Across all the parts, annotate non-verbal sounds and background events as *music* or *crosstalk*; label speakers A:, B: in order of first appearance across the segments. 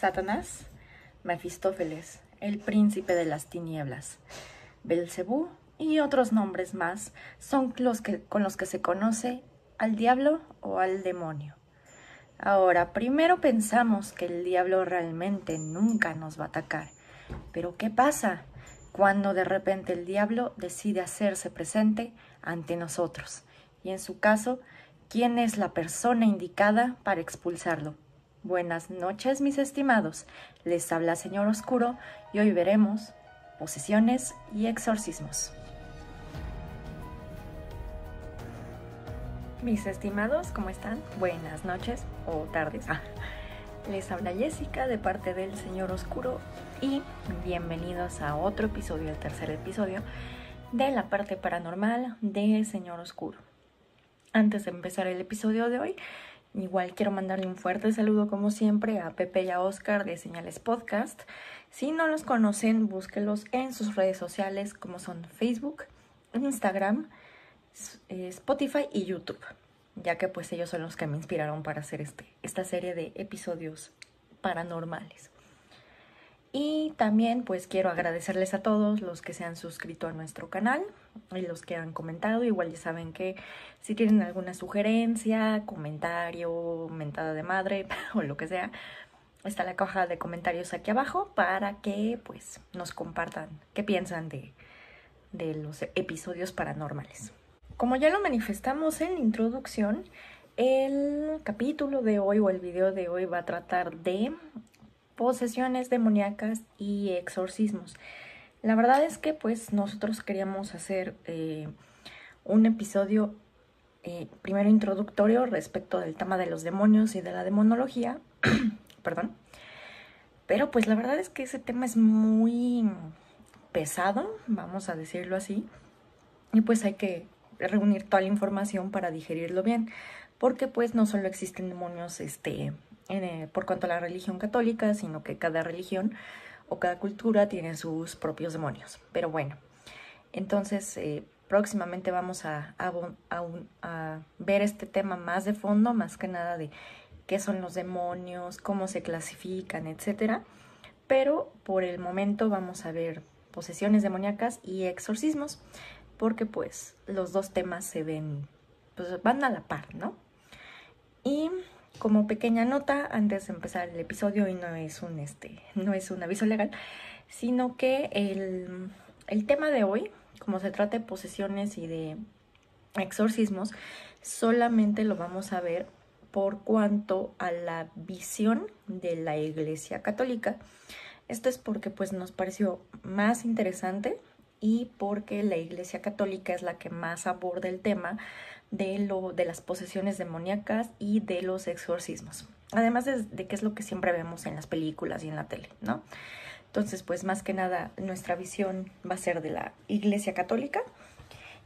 A: Satanás, Mefistófeles, el príncipe de las tinieblas, Belcebú y otros nombres más son los que, con los que se conoce al diablo o al demonio. Ahora, primero pensamos que el diablo realmente nunca nos va a atacar. Pero ¿qué pasa cuando de repente el diablo decide hacerse presente ante nosotros? Y en su caso, ¿quién es la persona indicada para expulsarlo? Buenas noches, mis estimados. Les habla Señor Oscuro y hoy veremos posesiones y exorcismos. Mis estimados, ¿cómo están? Buenas noches o tardes. Ah, les habla Jessica de parte del Señor Oscuro y bienvenidos a otro episodio, el tercer episodio de la parte paranormal de Señor Oscuro. Antes de empezar el episodio de hoy, Igual quiero mandarle un fuerte saludo como siempre a Pepe y a Oscar de Señales Podcast. Si no los conocen, búsquelos en sus redes sociales como son Facebook, Instagram, eh, Spotify y YouTube, ya que pues ellos son los que me inspiraron para hacer este, esta serie de episodios paranormales. Y también pues quiero agradecerles a todos los que se han suscrito a nuestro canal y los que han comentado. Igual ya saben que si tienen alguna sugerencia, comentario, mentada de madre *laughs* o lo que sea, está la caja de comentarios aquí abajo para que pues nos compartan qué piensan de, de los episodios paranormales. Como ya lo manifestamos en la introducción, el capítulo de hoy o el video de hoy va a tratar de posesiones demoníacas y exorcismos. La verdad es que pues nosotros queríamos hacer eh, un episodio eh, primero introductorio respecto del tema de los demonios y de la demonología, *clears throat* perdón, pero pues la verdad es que ese tema es muy pesado, vamos a decirlo así, y pues hay que reunir toda la información para digerirlo bien, porque pues no solo existen demonios este eh, por cuanto a la religión católica, sino que cada religión o cada cultura tiene sus propios demonios. Pero bueno, entonces eh, próximamente vamos a, a, ver este tema más de fondo, más que nada de qué son los demonios, cómo se clasifican, etc. Pero por el momento vamos a ver posesiones demoníacas y exorcismos, porque pues los dos temas se ven, pues van a la par, ¿no? Y como pequeña nota, antes de empezar el episodio, y no es un, este, no es un aviso legal, sino que el, el tema de hoy, como se trata de posesiones y de exorcismos, solamente lo vamos a ver por cuanto a la visión de la Iglesia Católica. Esto es porque pues nos pareció más interesante y porque la Iglesia Católica es la que más aborda el tema de, lo, de las posesiones demoníacas y de los exorcismos. Además de, que es lo que siempre vemos en las películas y en la tele, ¿no? Entonces, pues más que nada, nuestra visión va a ser de la Iglesia Católica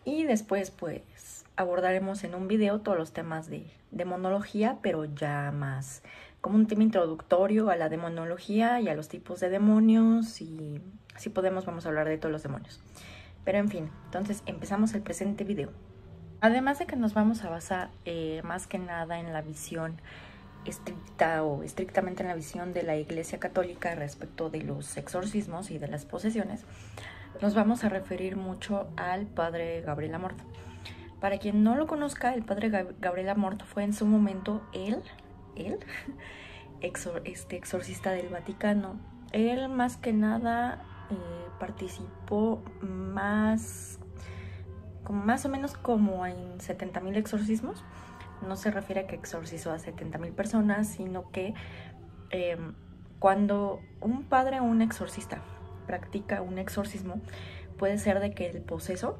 A: y después, pues, abordaremos en un video todos los temas de demonología, pero ya más como un tema introductorio a la demonología y a los tipos de demonios y si podemos vamos a hablar de todos los demonios. Pero en fin, entonces empezamos el presente video. Además de que nos vamos a basar eh, más que nada en la visión estricta o estrictamente en la visión de la Iglesia Católica respecto de los exorcismos y de las posesiones, nos vamos a referir mucho al padre Gabriel Amorto. Para quien no lo conozca, el padre Gabriel Amorto fue en su momento él, él, *laughs* este exorcista del Vaticano. Él más que nada eh, participó más como más o menos como en 70.000 exorcismos. No se refiere a que exorcizó a 70.000 personas, sino que em, cuando un padre o un exorcista practica un exorcismo, puede ser de que el poseso,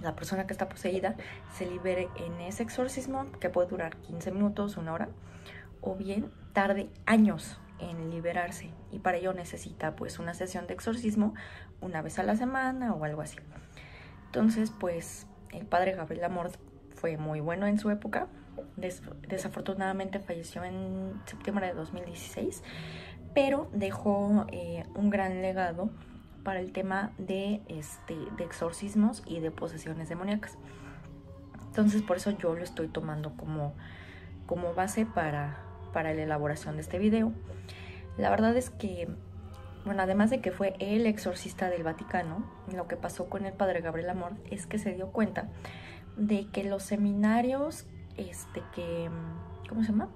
A: la persona que está poseída, se libere en ese exorcismo, que puede durar 15 minutos, una hora, o bien tarde años en liberarse y para ello necesita pues una sesión de exorcismo una vez a la semana o algo así. Entonces, pues el padre Gabriel Amor fue muy bueno en su época. desafortunadamente falleció en septiembre de 2016, pero dejó eh, un gran legado para el tema de, este, de exorcismos y de posesiones demoníacas. Entonces, por eso yo lo estoy tomando como, como base para, para la elaboración de este video. La verdad es que, bueno, además de que fue el exorcista del Vaticano, lo que pasó con el padre Gabriel Amor es que se dio cuenta de que los seminarios, este, que, ¿cómo se llama?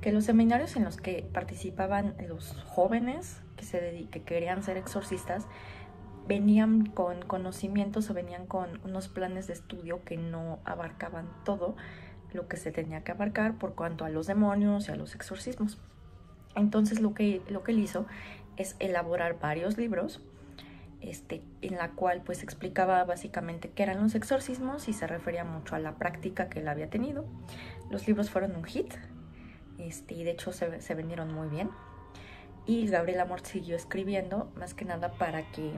A: Que los seminarios en los que participaban los jóvenes que, se que querían ser exorcistas, venían con conocimientos o venían con unos planes de estudio que no abarcaban todo lo que se tenía que abarcar por cuanto a los demonios y a los exorcismos. Entonces lo que, lo que él hizo es elaborar varios libros este, en la cual pues explicaba básicamente qué eran los exorcismos y se refería mucho a la práctica que él había tenido. Los libros fueron un hit este, y de hecho se, se vendieron muy bien. Y Gabriel Amor siguió escribiendo más que nada para que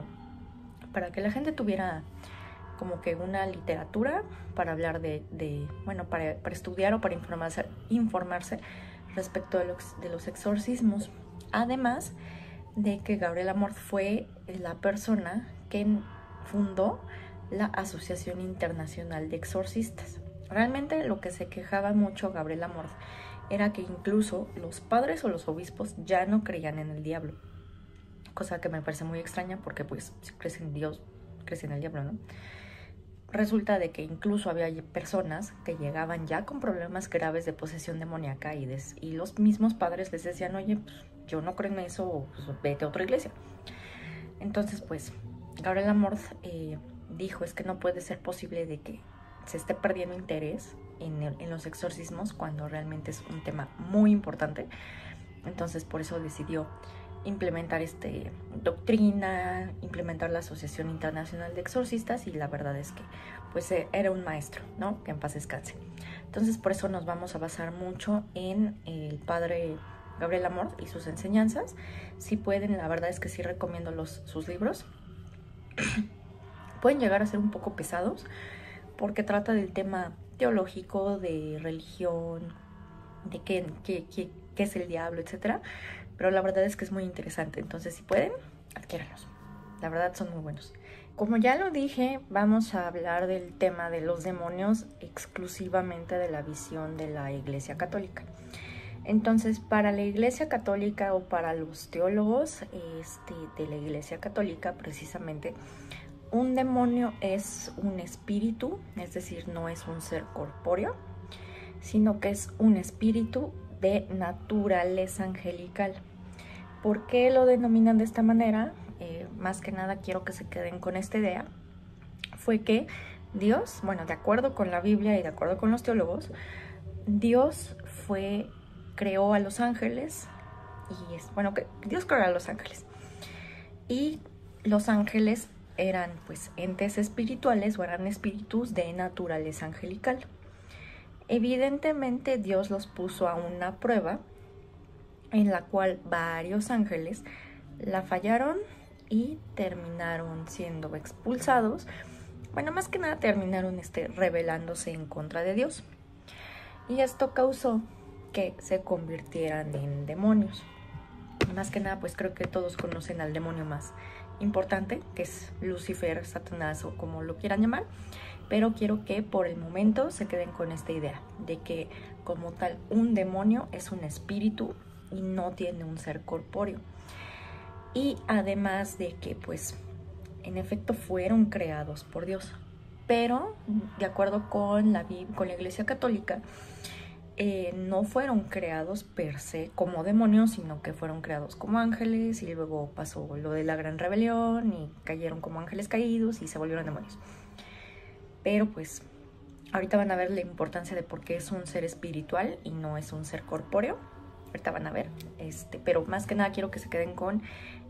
A: para que la gente tuviera como que una literatura para hablar de, bueno, para, estudiar o para informarse, informarse respecto de los, de los exorcismos. Además de que Gabriel Amort fue la persona que fundó la Asociación Internacional de Exorcistas. Realmente lo que se quejaba mucho Gabriel Amort era que incluso los padres o los obispos ya no creían en el diablo cosa que me parece muy extraña porque pues si en Dios, crees en el diablo, ¿no? Resulta de que incluso había personas que llegaban ya con problemas graves de posesión demoníaca y, y los mismos padres les decían, oye, pues, yo no creo en eso, pues, vete a otra iglesia. Entonces, pues, Gabriel Amorth eh, dijo, es que no puede ser posible de que se esté perdiendo interés en, en los exorcismos cuando realmente es un tema muy importante. Entonces, por eso decidió implementar este doctrina, implementar la Asociación Internacional de Exorcistas y la verdad es que pues eh, era un maestro, ¿no? Que en paz descanse. Entonces por eso nos vamos a basar mucho en el padre Gabriel Amor y sus enseñanzas. Si pueden, la verdad es que sí recomiendo los, sus libros. *clears throat* pueden llegar a ser un poco pesados porque trata del tema teológico, de religión, de qué, qué, qué, qué es el diablo, etcétera pero la verdad es que es muy interesante. Entonces, si pueden, adquiéranlos. La verdad son muy buenos. Como ya lo dije, vamos a hablar del tema de los demonios exclusivamente de la visión de la Iglesia Católica. Entonces, para la Iglesia Católica o para los teólogos este, de la Iglesia Católica, precisamente, un demonio es un espíritu, es decir, no es un ser corpóreo, sino que es un espíritu de naturaleza angelical. ¿Por qué lo denominan de esta manera? Eh, más que nada quiero que se queden con esta idea. Fue que Dios, bueno, de acuerdo con la Biblia y de acuerdo con los teólogos, Dios fue, creó a los ángeles y es, bueno, que Dios creó a los ángeles. Y los ángeles eran pues entes espirituales o eran espíritus de naturaleza angelical. Evidentemente Dios los puso a una prueba en la cual varios ángeles la fallaron y terminaron siendo expulsados. Bueno, más que nada terminaron este, rebelándose en contra de Dios. Y esto causó que se convirtieran en demonios. Más que nada, pues creo que todos conocen al demonio más importante, que es Lucifer, Satanás o como lo quieran llamar. Pero quiero que por el momento se queden con esta idea de que como tal un demonio es un espíritu y no tiene un ser corpóreo. Y además de que pues en efecto fueron creados por Dios. Pero de acuerdo con la, con la Iglesia Católica, eh, no fueron creados per se como demonios, sino que fueron creados como ángeles y luego pasó lo de la gran rebelión y cayeron como ángeles caídos y se volvieron demonios. Pero pues ahorita van a ver la importancia de por qué es un ser espiritual y no es un ser corpóreo ahorita van a ver, este, pero más que nada quiero que se queden con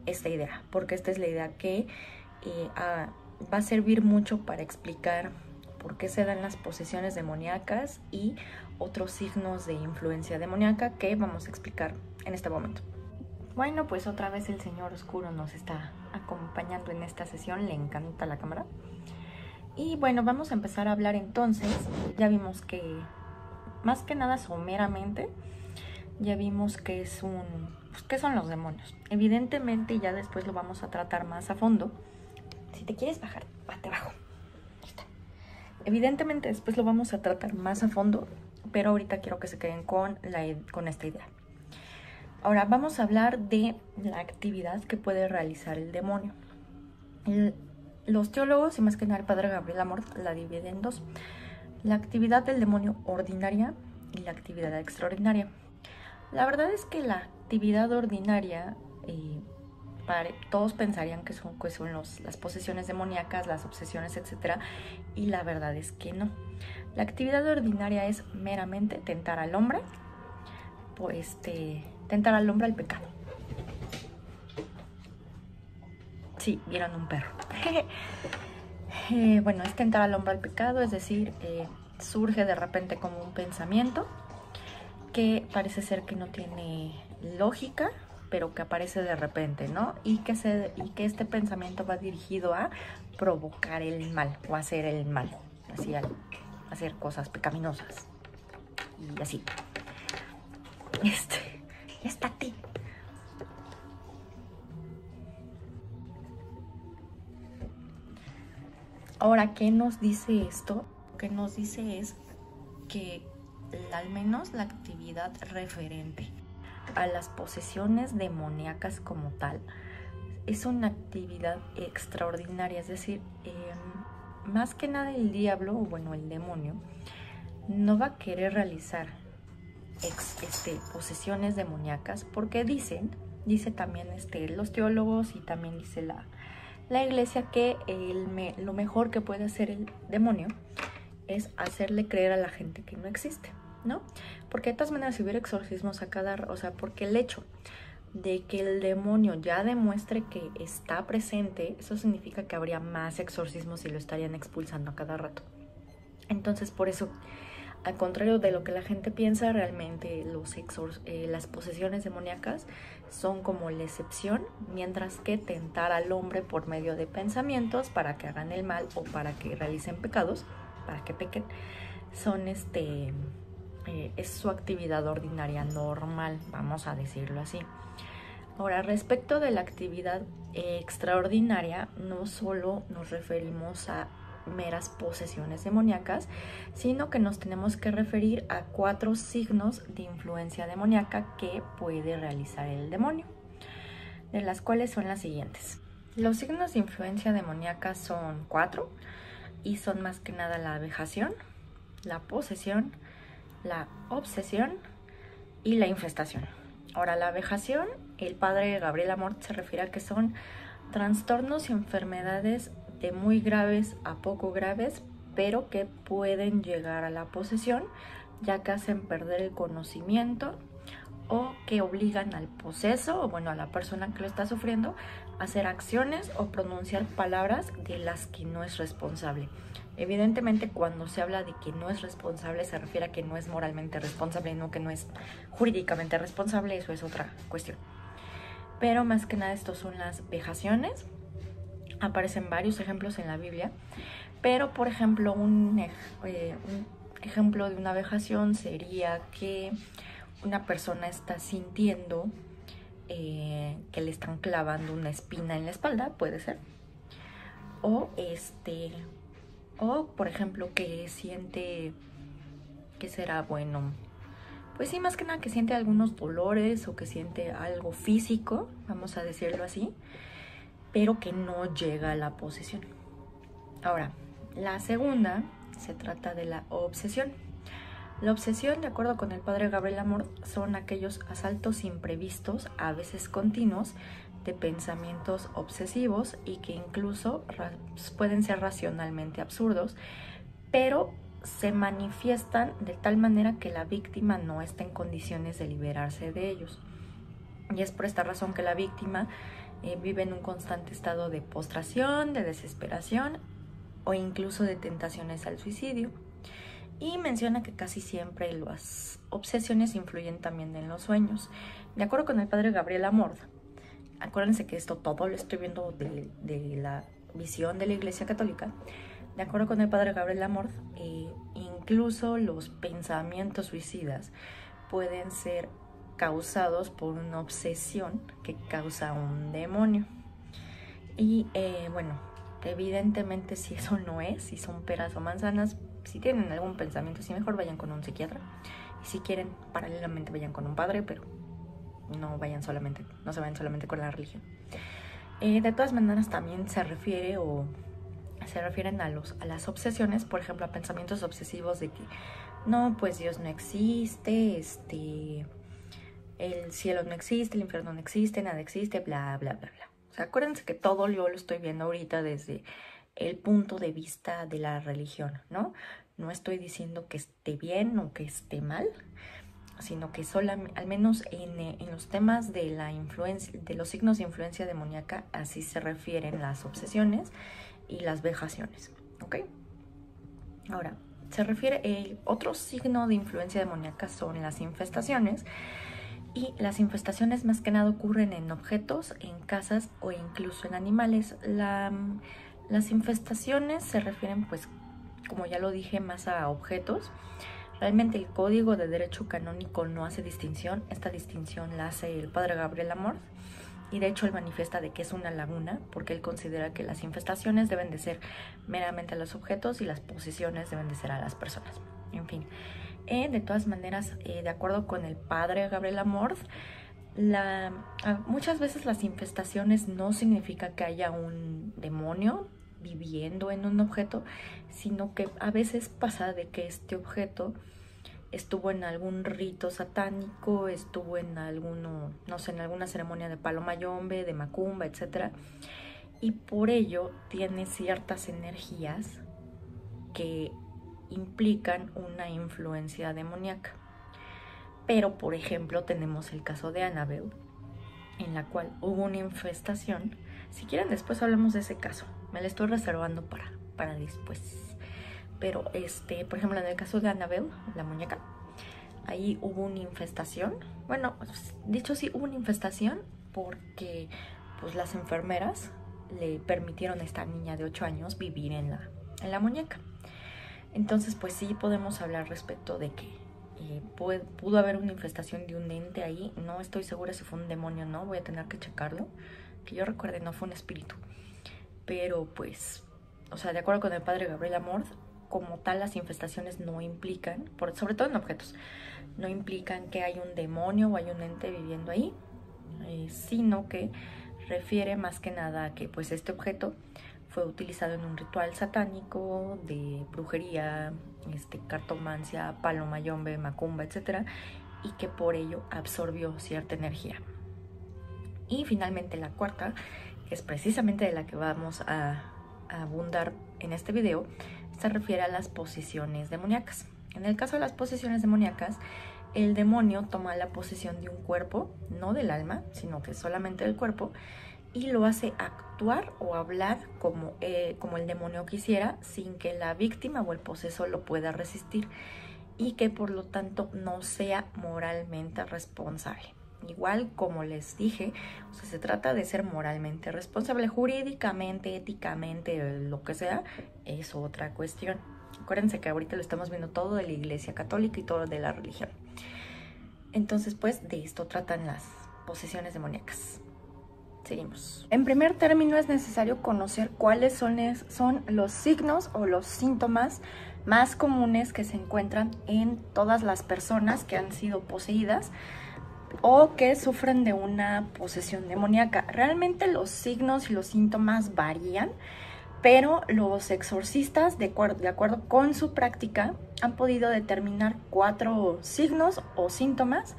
A: esta idea, porque esta es la idea que eh, va a servir mucho para explicar por qué se dan las posesiones demoníacas y otros signos de influencia demoníaca que vamos a explicar en este momento. Bueno, pues otra vez el Señor Oscuro nos está acompañando en esta sesión, le encanta la cámara. Y bueno, vamos a empezar a hablar entonces, ya vimos que más que nada someramente, ya vimos que es un pues, qué son los demonios. Evidentemente ya después lo vamos a tratar más a fondo. Si te quieres bajar, bate abajo. Evidentemente después lo vamos a tratar más a fondo, pero ahorita quiero que se queden con, la, con esta idea. Ahora vamos a hablar de la actividad que puede realizar el demonio. los teólogos, y más que nada el padre Gabriel Amort, la dividen en dos. La actividad del demonio ordinaria y la actividad extraordinaria. La verdad es que la actividad ordinaria, eh, todos pensarían que son, que son las posesiones demoníacas, las obsesiones, etc. Y la verdad es que no. La actividad ordinaria es meramente tentar al hombre, pues este, tentar al hombre al pecado. Sí, vieron un perro. *laughs* Eh, bueno, es tentar al hombre al pecado, es decir, eh, surge de repente como un pensamiento que parece ser que no tiene lógica, pero que aparece de repente, ¿no? Y que, se, y que este pensamiento va dirigido a provocar el mal o hacer el mal, así, a hacer cosas pecaminosas y así. Este, está ti. Ahora, ¿qué nos dice esto? Lo que nos dice es que al menos la actividad referente a las posesiones demoníacas como tal es una actividad extraordinaria, es decir, em, más que nada el diablo, o bueno, el demonio, no va a querer realizar este, posesiones demoníacas porque dicen, dice también este, los teólogos y también dice la, la iglesia que el, lo mejor que puede hacer el demonio es hacerle creer a la gente que no existe. ¿no? Porque de todas maneras si hubiera exorcismos a cada, o sea, porque el hecho de que el demonio ya demuestre que está presente, eso significa que habría más exorcismos y lo estarían expulsando a cada rato. Entonces, por eso, al contrario de lo que la gente piensa, realmente los eh, las posesiones demoníacas son como la excepción, mientras que tentar al hombre por medio de pensamientos para que hagan el mal o para que realicen pecados, para que pequen, son este eh, es su actividad ordinaria normal, vamos a decirlo así. Ahora, respecto de la actividad extraordinaria, no solo nos referimos a meras posesiones demoníacas, sino que nos tenemos que referir a cuatro signos de influencia demoníaca que puede realizar el demonio, de las cuales son las siguientes. Los signos de influencia demoníaca son cuatro y son más que nada la vejación, la posesión, la obsesión y la infestación. Ahora, la vejación, el padre Gabriel Amort se refiere a que son trastornos y enfermedades de muy graves a poco graves, pero que pueden llegar a la posesión, ya que hacen perder el conocimiento o que obligan al poseso, o bueno, a la persona que lo está sufriendo, hacer acciones o pronunciar palabras de las que no es responsable. Evidentemente, cuando se habla de que no es responsable, se refiere a que no es moralmente responsable, no que no es jurídicamente responsable, eso es otra cuestión. Pero más que nada, estos son las vejaciones. Aparecen varios ejemplos en la Biblia, pero por ejemplo, un, eh, ejemplo de una vejación sería que una persona está sintiendo eh, que le están clavando una espina en la espalda, puede ser. O este, o, por ejemplo, que siente que será bueno. Pues sí, más que nada que siente algunos dolores o que siente algo físico, vamos a decirlo así, pero que no llega a la posesión. Ahora, la segunda se trata de la obsesión. La obsesión, de acuerdo con el padre Gabriel Amor, son aquellos asaltos imprevistos, a veces continuos, de pensamientos obsesivos y que incluso pueden ser racionalmente absurdos, pero se manifiestan de tal manera que la víctima no está en condiciones de liberarse de ellos. Y es por esta razón que la víctima eh, vive en un constante estado de postración, de desesperación o incluso de tentaciones al suicidio. Y menciona que casi siempre las obsesiones influyen también en los sueños. De acuerdo con el padre Gabriel Amord, acuérdense que esto todo lo estoy viendo de, la visión de la Iglesia Católica, de acuerdo con el padre Gabriel Amor, eh, incluso los pensamientos suicidas pueden ser causados por una obsesión que causa un demonio. Y eh, bueno, evidentemente si eso no es, si son peras o manzanas, si tienen algún pensamiento, si mejor vayan con un psiquiatra. Y si quieren, paralelamente vayan con un padre, pero no vayan solamente, no se vayan solamente con la religión. Eh, de todas maneras también se refiere o se refieren a, los, a las obsesiones, por ejemplo, a pensamientos obsesivos de que no, pues Dios no existe, este, el cielo no existe, el infierno no existe, nada existe, bla, bla, bla, bla. O sea, acuérdense que todo yo lo estoy viendo ahorita desde el punto de vista de la religión, ¿no? No estoy diciendo que esté bien o que esté mal, sino que solo, al menos en, en, los temas de la influencia, de los signos de influencia demoníaca, así se refieren las obsesiones y las vejaciones, ¿ok? Ahora, se refiere, el otro signo de influencia demoníaca son las infestaciones, y las infestaciones más que nada ocurren en objetos, en casas o incluso en animales. las infestaciones se refieren pues como ya lo dije más a objetos. Realmente el código de derecho canónico no hace distinción, esta distinción la hace el padre Gabriel Amor y de hecho él manifiesta de que es una laguna porque él considera que las infestaciones deben de ser meramente a los objetos y las posiciones deben de ser a las personas. En fin, eh, de todas maneras, eh, de acuerdo con el padre Gabriel Amorth, la, ah, muchas veces las infestaciones no significa que haya un demonio viviendo en un objeto, sino que a veces pasa de que este objeto estuvo en algún rito satánico, estuvo en alguno, no sé, en alguna ceremonia de palomayombe, de macumba, etc. Y por ello tiene ciertas energías que implican una influencia demoníaca. Pero, por ejemplo, tenemos el caso de Annabelle, en la cual hubo una infestación. Si quieren, después hablamos de ese caso. Me lo estoy reservando para, para después. Pero, este, por ejemplo, en el caso de Annabelle, la muñeca, ahí hubo una infestación. Bueno, dicho sí, hubo una infestación porque pues las enfermeras le permitieron a esta niña de 8 años vivir en la, en la muñeca. Entonces, pues sí podemos hablar respecto de que eh, pudo haber una infestación de un ente ahí. No estoy segura si fue un demonio o no, voy a tener que checarlo. Que yo recuerde, no fue un espíritu. Pero pues, o sea, de acuerdo con el padre Gabriel Amor, como tal las infestaciones no implican, por, sobre todo en objetos, no implican que hay un demonio o hay un ente viviendo ahí, eh, sino que refiere más que nada a que pues este objeto fue utilizado en un ritual satánico de brujería, este, cartomancia, palomayombe, macumba, etc. Y que por ello absorbió cierta energía. Y finalmente la cuarta, que es precisamente de la que vamos a, a abundar en este video, se refiere a las posiciones demoníacas. En el caso de las posiciones demoníacas, el demonio toma la posición de un cuerpo, no del alma, sino que solamente del cuerpo, y lo hace actuar o hablar como, eh, como el demonio quisiera sin que la víctima o el poseso lo pueda resistir y que por lo tanto no sea moralmente responsable. Igual como les dije, se trata de ser moralmente responsable, jurídicamente, éticamente, lo que sea, es otra cuestión. Acuérdense que ahorita lo estamos viendo todo de la Iglesia Católica y todo de la religión. Entonces, pues de esto tratan las posesiones demoníacas. Seguimos. En primer término es necesario conocer cuáles son, son los signos o los síntomas más comunes que se encuentran en todas las personas que han sido poseídas o que sufren de una posesión demoníaca. Realmente los signos y los síntomas varían, pero los exorcistas, de, de acuerdo con su práctica, han podido determinar cuatro signos o síntomas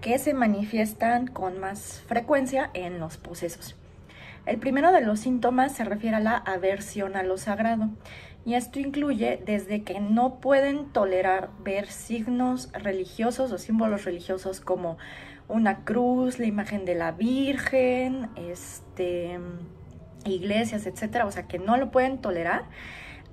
A: que se manifiestan con más frecuencia en los posesos. El primero de los síntomas se refiere a la aversión a lo sagrado y esto incluye desde que no pueden tolerar ver signos religiosos o símbolos religiosos como una cruz, la imagen de la Virgen, este, iglesias, etcétera, o sea que no lo pueden tolerar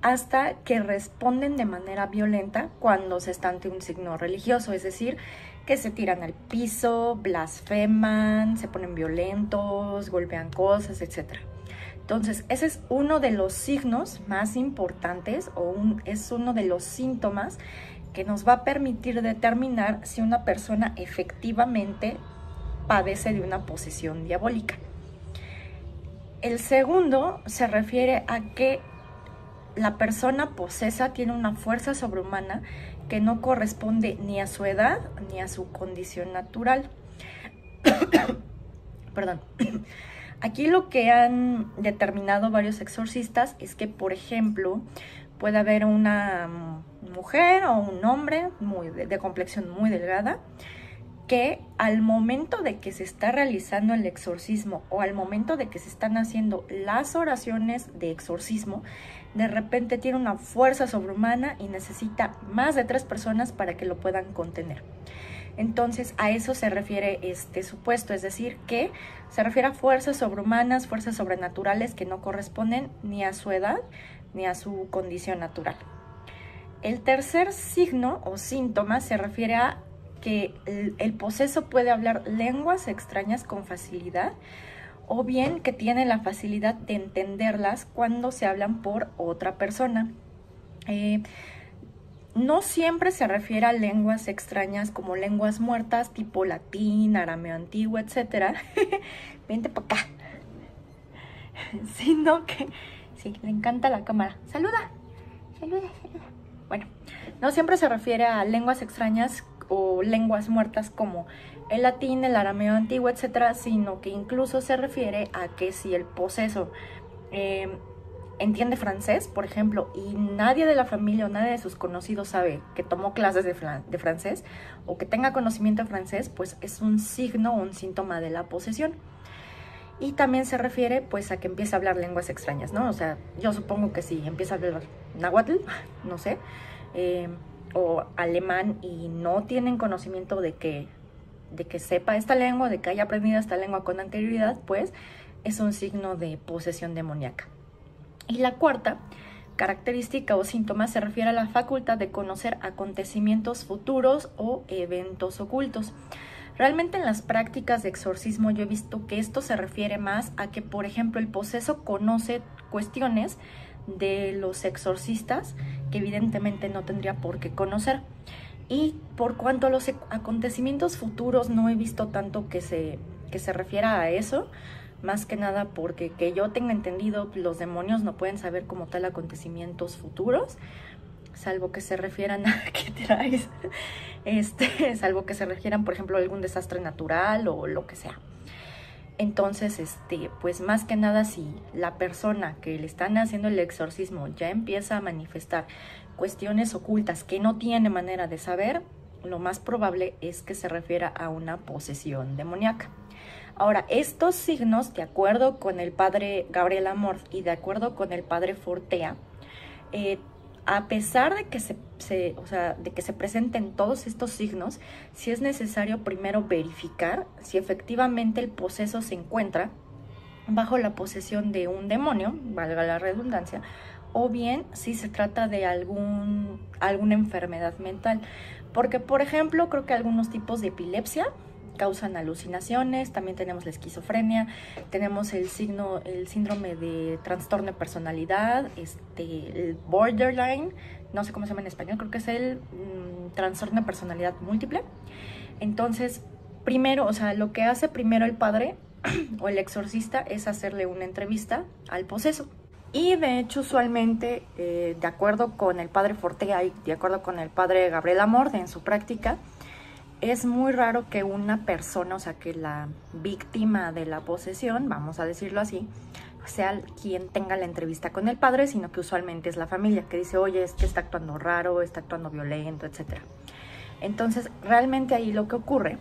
A: hasta que responden de manera violenta cuando se está ante un signo religioso, es decir, que se tiran al piso, blasfeman, se ponen violentos, golpean cosas, etc. Entonces, ese es uno de los signos más importantes o es uno de los síntomas que nos va a permitir determinar si una persona efectivamente padece de una posesión diabólica. El segundo se refiere a que la persona posesa tiene una fuerza sobrehumana que no corresponde ni a su edad ni a su condición natural. *coughs* Perdón. Aquí lo que han determinado varios exorcistas es que, por ejemplo, puede haber una mujer o un hombre muy de, complexión muy delgada que al momento de que se está realizando el exorcismo o al momento de que se están haciendo las oraciones de exorcismo, de repente tiene una fuerza sobrehumana y necesita más de tres personas para que lo puedan contener. Entonces a eso se refiere este supuesto, es decir, que se refiere a fuerzas sobrehumanas, fuerzas sobrenaturales que no corresponden ni a su edad ni a su condición natural. El tercer signo o síntoma se refiere a que el, el poseso puede hablar lenguas extrañas con facilidad o bien que tiene la facilidad de entenderlas cuando se hablan por otra persona. Eh, no siempre se refiere a lenguas extrañas como lenguas muertas tipo latín, arameo antiguo, etc. *laughs* Vente para acá. *laughs* Sino que, sí, le encanta la cámara. Saluda, saluda. Bueno, no siempre se refiere a lenguas extrañas o lenguas muertas como el latín, el arameo antiguo, etcétera, sino que incluso se refiere a que si el poseso eh, entiende francés, por ejemplo, y nadie de la familia o nadie de sus conocidos sabe que tomó clases de, francés o que tenga conocimiento de francés, pues es un signo o un síntoma de la posesión. Y también se refiere pues a que empieza a hablar lenguas extrañas, ¿no? O sea, yo supongo que si empieza a hablar náhuatl, *laughs* no sé, eh, o alemán y no tienen conocimiento de que, de que sepa esta lengua, de que haya aprendido esta lengua con anterioridad, pues es un signo de posesión demoníaca. Y la cuarta característica o síntoma se refiere a la facultad de conocer acontecimientos futuros o eventos ocultos. Realmente en las prácticas de exorcismo yo he visto que esto se refiere más a que, por ejemplo, el poseso conoce cuestiones de los exorcistas que evidentemente no tendría por qué conocer. Y por cuanto a los acontecimientos futuros no he visto tanto que se, que se refiera a eso, más que nada porque que yo tenga entendido, los demonios no pueden saber como tal acontecimientos futuros, salvo que se refieran a *laughs* qué traes, este, salvo que se refieran, por ejemplo, a algún desastre natural o lo que sea. Entonces, este, pues más que nada, si la persona que le están haciendo el exorcismo ya empieza a manifestar cuestiones ocultas que no tiene manera de saber, lo más probable es que se refiera a una posesión demoníaca. Ahora, estos signos, de acuerdo con el padre Gabriel Amor y de acuerdo con el padre Fortea, eh, a pesar de que se, de que se presenten todos estos signos, sí es necesario primero verificar si efectivamente el poseso se encuentra bajo la posesión de un demonio, valga la redundancia, o bien si se trata de algún, alguna enfermedad mental. Porque, por ejemplo, creo que algunos tipos de epilepsia causan alucinaciones, también tenemos la esquizofrenia, tenemos el síndrome de trastorno de personalidad, este, el borderline, no sé cómo se llama en español, creo que es el mm, trastorno de personalidad múltiple. Entonces, primero, o sea, lo que hace primero el padre *clears throat* o el exorcista es hacerle una entrevista al poseso. Y de hecho, usualmente, eh, de acuerdo con el padre Fortea y de acuerdo con el padre Gabriel Amorde en su práctica, es muy raro que una persona, o sea, que la víctima de la posesión, vamos a decirlo así, sea quien tenga la entrevista con el padre, sino que usualmente es la familia que dice, oye, es que está actuando raro, está actuando violento, etc. Entonces, realmente ahí lo que ocurre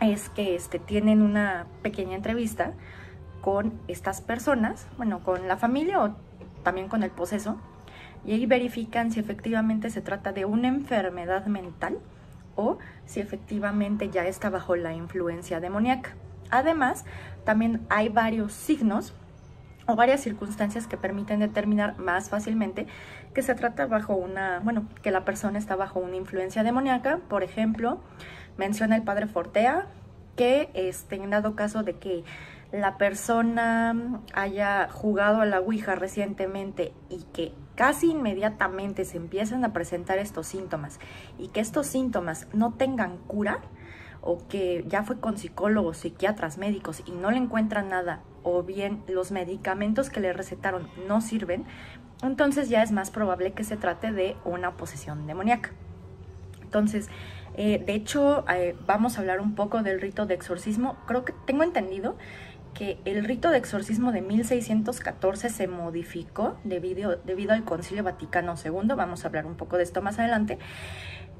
A: es que este, tienen una pequeña entrevista con estas personas, bueno, con la familia o también con el poseso, y ahí verifican si efectivamente se trata de una enfermedad mental o si efectivamente ya está bajo la influencia demoníaca. Además, también hay varios signos o varias circunstancias que permiten determinar más fácilmente que se trata bajo una, bueno, que la persona está bajo una influencia demoníaca. Por ejemplo, menciona el padre Fortea que este, en dado caso de que la persona haya jugado a la Ouija recientemente y que casi inmediatamente se empiezan a presentar estos síntomas y que estos síntomas no tengan cura o que ya fue con psicólogos, psiquiatras, médicos y no le encuentran nada o bien los medicamentos que le recetaron no sirven, entonces ya es más probable que se trate de una posesión demoníaca. Entonces, Eh, de hecho, eh, vamos a hablar un poco del rito de exorcismo. Creo que tengo entendido que el rito de exorcismo de 1614 se modificó debido, debido al Concilio Vaticano II, vamos a hablar un poco de esto más adelante,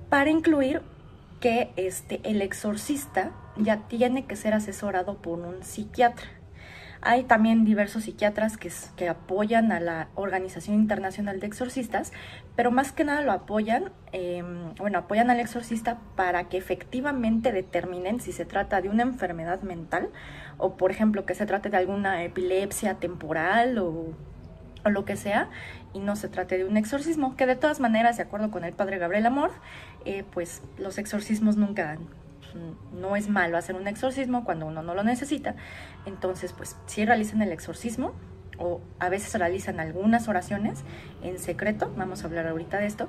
A: para incluir que este, el exorcista ya tiene que ser asesorado por un psiquiatra. Hay también diversos psiquiatras que, que, apoyan a la Organización Internacional de Exorcistas, pero más que nada lo apoyan, em, bueno, apoyan al exorcista para que efectivamente determinen si se trata de una enfermedad mental o, por ejemplo, que se trate de alguna epilepsia temporal o, o lo que sea, y no se trate de un exorcismo, que de todas maneras, de acuerdo con el padre Gabriel Amor, eh, pues los exorcismos nunca no es malo hacer un exorcismo cuando uno no lo necesita. Entonces, pues si realizan el exorcismo o a veces realizan algunas oraciones en secreto, vamos a hablar ahorita de esto,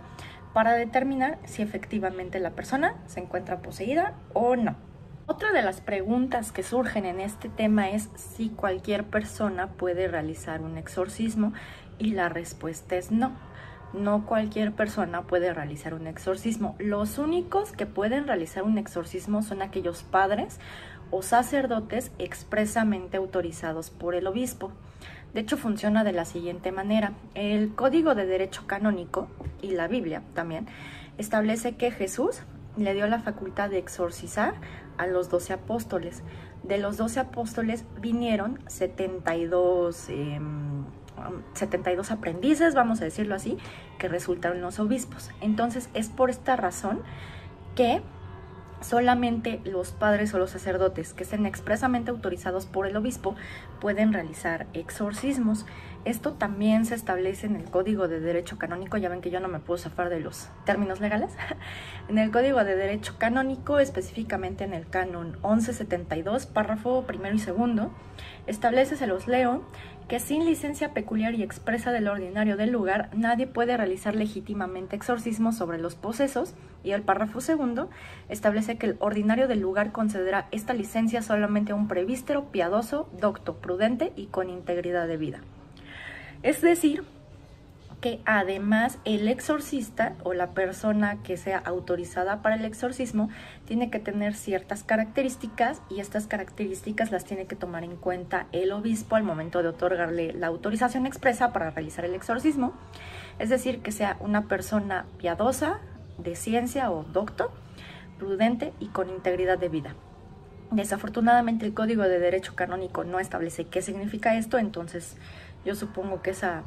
A: para determinar si efectivamente la persona se encuentra poseída o no. Otra de las preguntas que surgen en este tema es si cualquier persona puede realizar un exorcismo y la respuesta es no no cualquier persona puede realizar un exorcismo. Los únicos que pueden realizar un exorcismo son aquellos padres o sacerdotes expresamente autorizados por el obispo. De hecho, funciona de la siguiente manera. El Código de Derecho Canónico y la Biblia también establece que Jesús le dio la facultad de exorcizar a los doce apóstoles. De los doce apóstoles vinieron 72 eh, 72 aprendices, vamos a decirlo así, que resultaron los obispos. Entonces es por esta razón que solamente los padres o los sacerdotes que estén expresamente autorizados por el obispo pueden realizar exorcismos. Esto también se establece en el Código de Derecho Canónico, ya ven que yo no me puedo zafar de los términos legales. *laughs* en el Código de Derecho Canónico, específicamente en el canon 1172, párrafo primero y segundo, establece, se los leo, que sin licencia peculiar y expresa del ordinario del lugar, nadie puede realizar legítimamente exorcismos sobre los posesos, y el párrafo segundo establece que el ordinario del lugar concederá esta licencia solamente a un prevístero piadoso, docto, prudente y con integridad de vida. Es decir, que además el exorcista o la persona que sea autorizada para el exorcismo tiene que tener ciertas características y estas características las tiene que tomar en cuenta el obispo al momento de otorgarle la autorización expresa para realizar el exorcismo. Es decir, que sea una persona piadosa, de ciencia o docto, prudente y con integridad de vida. Desafortunadamente el Código de Derecho Canónico no establece qué significa esto, entonces yo supongo que esa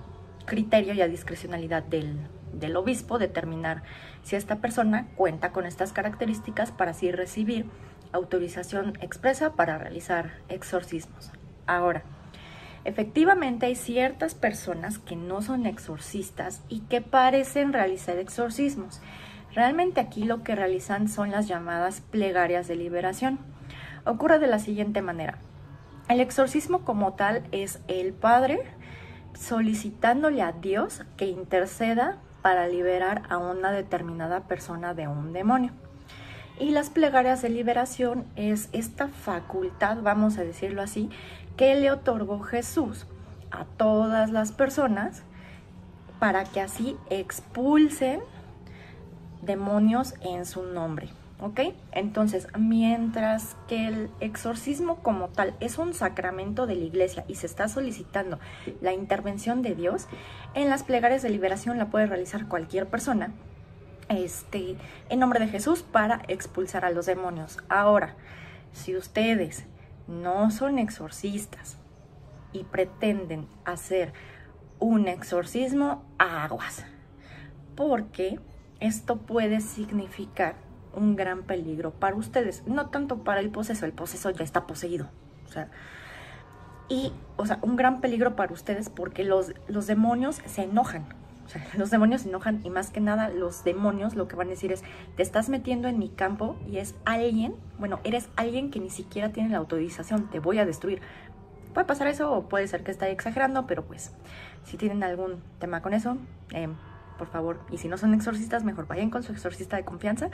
A: criterio y a discrecionalidad del, del obispo determinar si esta persona cuenta con estas características para así recibir autorización expresa para realizar exorcismos. Ahora, efectivamente hay ciertas personas que no son exorcistas y que parecen realizar exorcismos. Realmente aquí lo que realizan son las llamadas plegarias de liberación. Ocurre de la siguiente manera. El exorcismo como tal es el padre solicitándole a Dios que interceda para liberar a una determinada persona de un demonio. Y las plegarias de liberación es esta facultad, vamos a decirlo así, que le otorgó Jesús a todas las personas para que así expulsen demonios en su nombre. ¿Ok? Entonces, mientras que el exorcismo como tal es un sacramento de la iglesia y se está solicitando la intervención de Dios, en las plegarias de liberación la puede realizar cualquier persona este, en nombre de Jesús para expulsar a los demonios. Ahora, si ustedes no son exorcistas y pretenden hacer un exorcismo, aguas, porque esto puede significar un gran peligro para ustedes, no tanto para el poseso, el poseso ya está poseído, o sea, y, o sea, un gran peligro para ustedes porque los, los demonios se enojan, o sea, *laughs* los demonios se enojan y más que nada los demonios lo que van a decir es, te estás metiendo en mi campo y es alguien, bueno, eres alguien que ni siquiera tiene la autorización, te voy a destruir. Puede pasar eso o puede ser que esté exagerando, pero pues si tienen algún tema con eso, eh, por favor, y si no son exorcistas, mejor vayan con su exorcista de confianza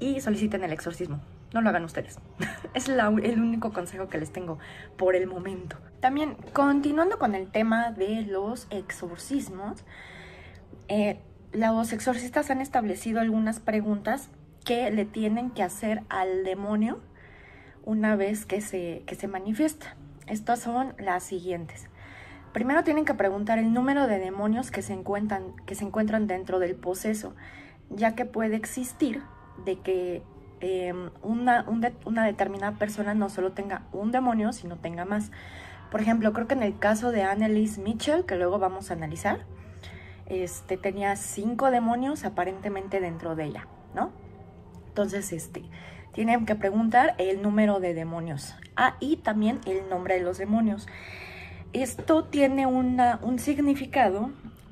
A: y soliciten el exorcismo. No lo hagan ustedes. *laughs* es el único consejo que les tengo por el momento. También, continuando con el tema de los exorcismos, eh, los exorcistas han establecido algunas preguntas que le tienen que hacer al demonio una vez que se, que se manifiesta. Estas son las siguientes. Primero tienen que preguntar el número de demonios que se encuentran, que se encuentran dentro del poseso, ya que puede existir de que em, una, una determinada persona no solo tenga un demonio, sino tenga más. Por ejemplo, creo que en el caso de Annelise Mitchell, que luego vamos a analizar, este, tenía cinco demonios aparentemente dentro de ella, ¿no? Entonces, este, tienen que preguntar el número de demonios. Ah, y también el nombre de los demonios. Esto tiene una, un significado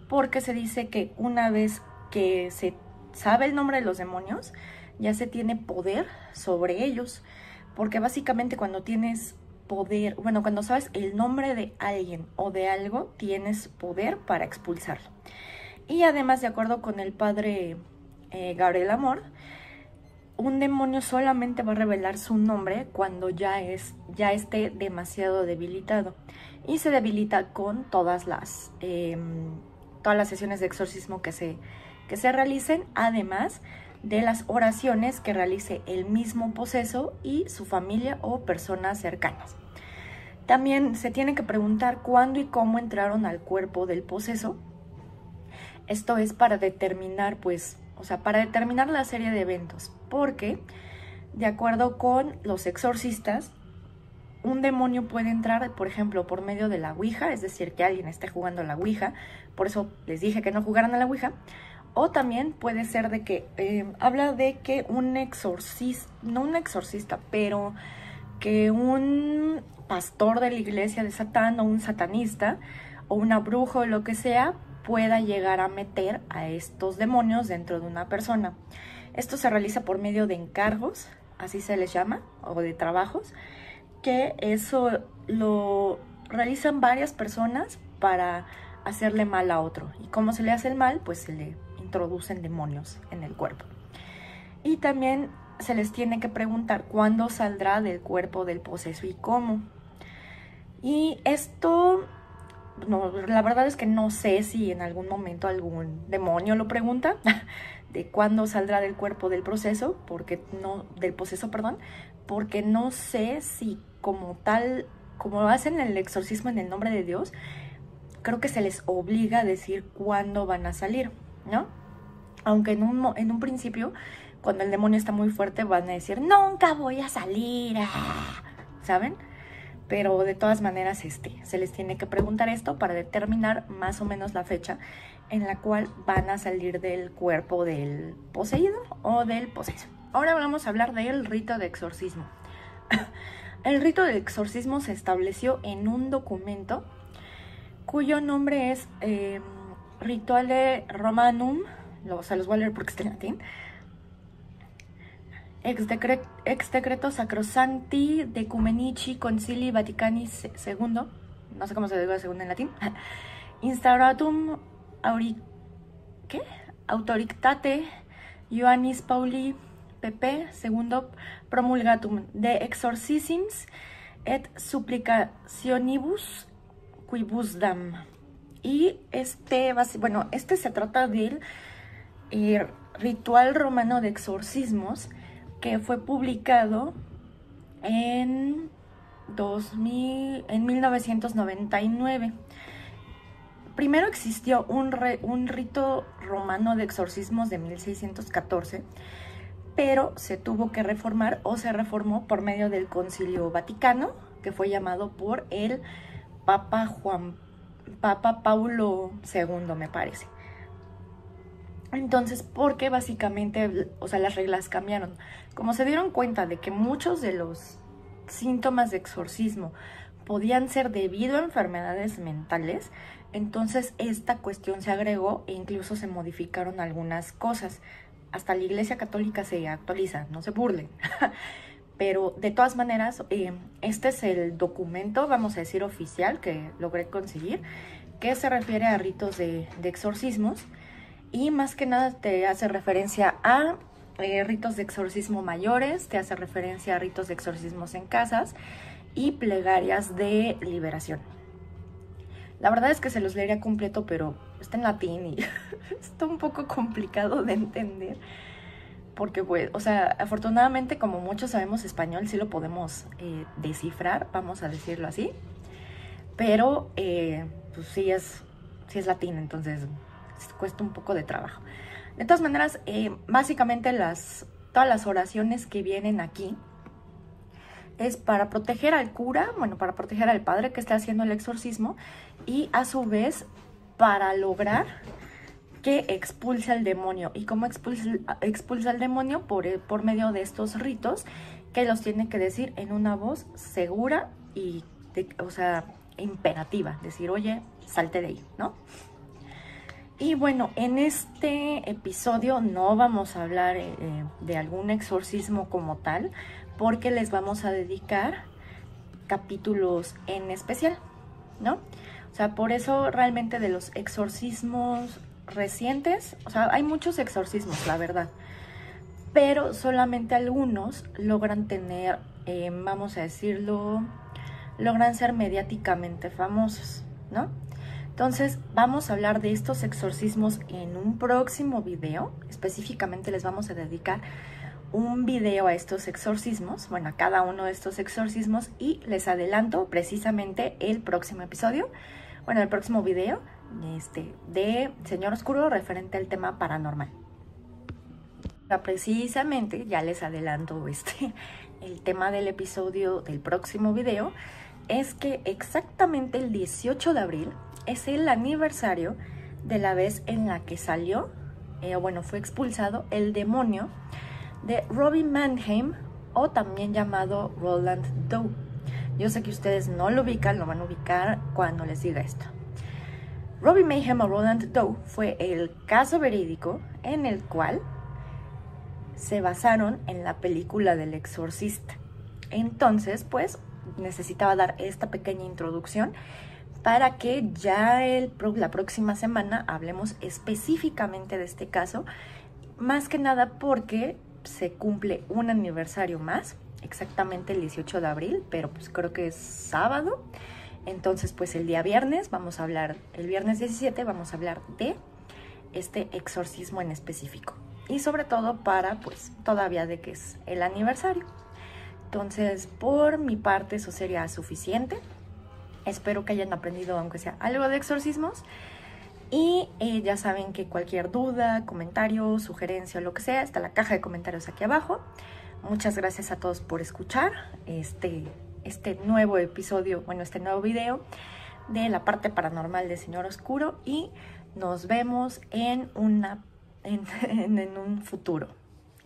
A: porque se dice que una vez que se sabe el nombre de los demonios, ya se tiene poder sobre ellos. Porque básicamente cuando tienes poder, bueno, cuando sabes el nombre de alguien o de algo, tienes poder para expulsarlo. Y además, de acuerdo con el padre eh, Gabriel Amor, un demonio solamente va a revelar su nombre cuando ya, es, ya esté demasiado debilitado. Y se debilita con todas las, em, todas las sesiones de exorcismo que se, que se realicen, además de las oraciones que realice el mismo poseso y su familia o personas cercanas. También se tiene que preguntar cuándo y cómo entraron al cuerpo del poseso. Esto es para determinar, pues, o sea, para determinar la serie de eventos, porque de acuerdo con los exorcistas, un demonio puede entrar, por ejemplo, por medio de la Ouija, es decir, que alguien esté jugando a la Ouija, por eso les dije que no jugaran a la Ouija, o también puede ser de que, eh, habla de que un exorcista, no un exorcista, pero que un pastor de la iglesia de Satán o un satanista o una bruja o lo que sea pueda llegar a meter a estos demonios dentro de una persona. Esto se realiza por medio de encargos, así se les llama, o de trabajos, que eso lo realizan varias personas para hacerle mal a otro. Y como se le hace el mal, pues se le introducen demonios en el cuerpo. Y también se les tiene que preguntar cuándo saldrá del cuerpo del poseso y cómo. Y esto, no, la verdad es que no sé si en algún momento algún demonio lo pregunta *laughs* de cuándo saldrá del cuerpo del proceso, porque no, del proceso, perdón, porque no sé si como tal, como hacen el exorcismo en el nombre de Dios, creo que se les obliga a decir cuándo van a salir, ¿no? Aunque en un, en un principio cuando el demonio está muy fuerte van a decir, nunca voy a salir, ah", ¿saben? Pero de todas maneras, este, se les tiene que preguntar esto para determinar más o menos la fecha en la cual van a salir del cuerpo del poseído o del poseso. Ahora vamos a hablar del rito de exorcismo. *laughs* El rito de exorcismo se estableció en un documento cuyo nombre es eh, Rituale Romanum, o sea, los voy a leer porque está en latín, ex, decreto sacrosanti decumenici concili vaticani II, no sé cómo se dice segundo en latín, *laughs* instauratum auri, ¿qué? autoritate Ioannis Pauli pp segundo promulgatum de exorcisms et supplicationibus quibusdam. Y este, bueno, este se trata del eh, ritual romano de exorcismos que fue publicado en, 2000, en 1999. Primero existió un, un rito romano de exorcismos de 1614, pero se tuvo que reformar o se reformó por medio del Concilio Vaticano, que fue llamado por el Papa Juan Papa Paulo II, me parece. Entonces, porque básicamente, o sea, las reglas cambiaron. Como se dieron cuenta de que muchos de los síntomas de exorcismo podían ser debido a enfermedades mentales, entonces esta cuestión se agregó e incluso se modificaron algunas cosas. Hasta la Iglesia Católica se actualiza, no se burlen. *laughs* Pero de todas maneras, eh, este es el documento, vamos a decir, oficial que logré conseguir, que se refiere a ritos de, de exorcismos y más que nada te hace referencia a eh, ritos de exorcismo mayores, te hace referencia a ritos de exorcismos en casas y plegarias de liberación. La verdad es que se los leería completo, pero está en latín y *laughs* está un poco complicado de entender. porque pues, o sea, afortunadamente como muchos sabemos español, sí lo podemos eh, descifrar, vamos a decirlo así, pero eh, pues sí es, sí es latín, entonces cuesta un poco de trabajo. De todas maneras, eh, básicamente las, todas las oraciones que vienen aquí es para proteger al cura, bueno, para proteger al padre que está haciendo el exorcismo y a su vez para lograr que expulse al demonio. ¿Y cómo expulsa, expulsa al demonio? Por, eh, por medio de estos ritos que los tiene que decir en una voz segura y, o sea, imperativa. Decir, oye, salte de ahí, ¿no? Y bueno, en este episodio no vamos a hablar eh, de algún exorcismo como tal, porque les vamos a dedicar capítulos en especial, ¿no? O sea, por eso realmente de los exorcismos recientes, o sea, hay muchos exorcismos, la verdad, pero solamente algunos logran tener, eh, vamos a decirlo, logran ser mediáticamente famosos, ¿no? Entonces vamos a hablar de estos exorcismos en un próximo video, específicamente les vamos a dedicar un video a estos exorcismos, bueno, a cada uno de estos exorcismos y les adelanto precisamente el próximo episodio, bueno, el próximo video este, de Señor Oscuro referente al tema paranormal. Precisamente, ya les adelanto este, *laughs* el tema del episodio del próximo video, es que exactamente el 18 de abril es el aniversario de la vez en la que salió, eh, bueno, fue expulsado el demonio de Robbie Mannheim o también llamado Roland Doe. Yo sé que ustedes no lo ubican, lo van a ubicar cuando les diga esto. Robbie Mayhem o Roland Doe fue el caso verídico en el cual se basaron en la película del exorcista. Entonces, pues, necesitaba dar esta pequeña introducción para que ya el, la próxima semana hablemos específicamente de este caso, más que nada porque se cumple un aniversario más, exactamente el 18 de abril, pero pues creo que es sábado. Entonces, pues el día viernes vamos a hablar, el viernes 17 vamos a hablar de este exorcismo en específico. Y sobre todo para, pues, todavía de que es el aniversario. Entonces, por mi parte, eso sería suficiente. Espero que hayan aprendido, aunque sea algo de exorcismos. Y eh, ya saben que cualquier duda, comentario, sugerencia o lo que sea, está la caja de comentarios aquí abajo. Muchas gracias a todos por escuchar este este nuevo episodio, bueno, este nuevo video de la parte paranormal de Señor Oscuro y nos vemos en, una, en, *laughs* en un futuro.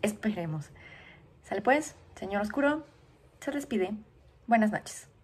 A: Esperemos. ¿Sale pues? Señor Oscuro se despide. Buenas noches.